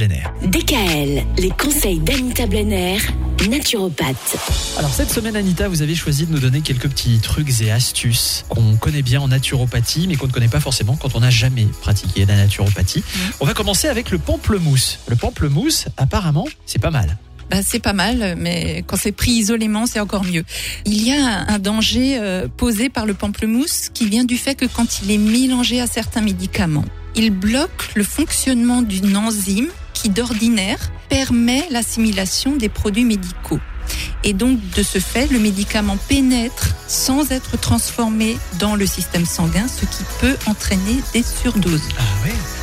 Blenner. DKL, les conseils d'Anita Blenner, naturopathe. Alors cette semaine Anita, vous avez choisi de nous donner quelques petits trucs et astuces qu'on connaît bien en naturopathie, mais qu'on ne connaît pas forcément quand on n'a jamais pratiqué la naturopathie. On va commencer avec le pamplemousse. Le pamplemousse, apparemment, c'est pas mal. Bah, c'est pas mal, mais quand c'est pris isolément, c'est encore mieux. Il y a un danger euh, posé par le pamplemousse qui vient du fait que quand il est mélangé à certains médicaments, il bloque le fonctionnement d'une enzyme qui d'ordinaire permet l'assimilation des produits médicaux. Et donc, de ce fait, le médicament pénètre sans être transformé dans le système sanguin, ce qui peut entraîner des surdoses. Ah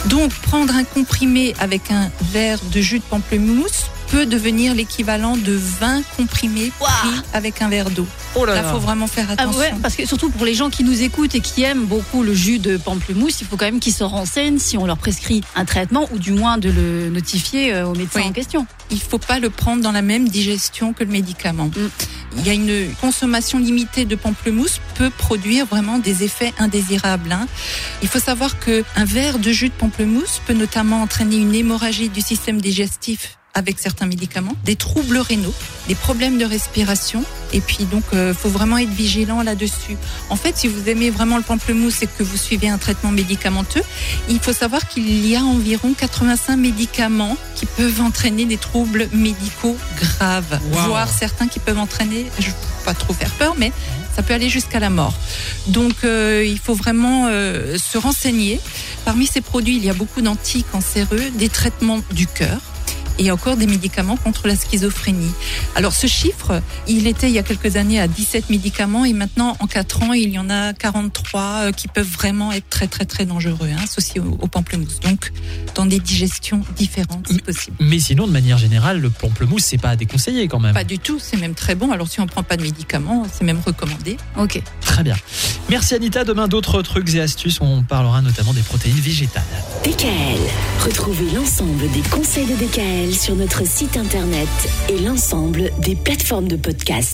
Donc, prendre un comprimé avec un verre de jus de pamplemousse peut devenir l'équivalent de 20 comprimés pris avec un verre d'eau. Oh là Là, là. faut vraiment faire Ah attention. ouais, parce que surtout pour les gens qui nous écoutent et qui aiment beaucoup le jus de pamplemousse, il faut quand même qu'ils se renseignent si on leur prescrit un traitement ou du moins de le notifier euh, au médecin Oui. en question. Il faut pas le prendre dans la même digestion que le médicament. Mm. Il y a une consommation limitée de pamplemousse peut produire vraiment des effets indésirables. hein. Il faut savoir que un verre de jus de pamplemousse peut notamment entraîner une hémorragie du système digestif avec certains médicaments, des troubles rénaux, des problèmes de respiration. Et puis donc, euh, faut vraiment être vigilant là-dessus. En fait, si vous aimez vraiment le pamplemousse et que vous suivez un traitement médicamenteux, il faut savoir qu'il y a environ 85 médicaments qui peuvent entraîner des troubles médicaux graves, Wow. voire certains qui peuvent entraîner, je ne veux pas trop faire peur, mais ça peut aller jusqu'à la mort. Donc euh, il faut vraiment euh, se renseigner. Parmi ces produits, il y a beaucoup d'anticancéreux, des traitements du cœur et encore des médicaments contre la schizophrénie. Alors ce chiffre, il était il y a quelques années à 17 médicaments et maintenant en 4 ans, il y en a 43 euh, qui peuvent vraiment être très très très dangereux, hein, associés au, au pamplemousse. Donc dans des digestions différentes si possible. Mais sinon, de manière générale, le pamplemousse, c'est pas à déconseiller quand même. Pas du tout, c'est même très bon. Alors si on prend pas de médicaments, c'est même recommandé. Ok. Très bien. Merci Anita. Demain, d'autres trucs et astuces. On parlera notamment des protéines végétales. DKL, retrouvez l'ensemble des conseils de DKL sur notre site internet et l'ensemble des plateformes de podcast.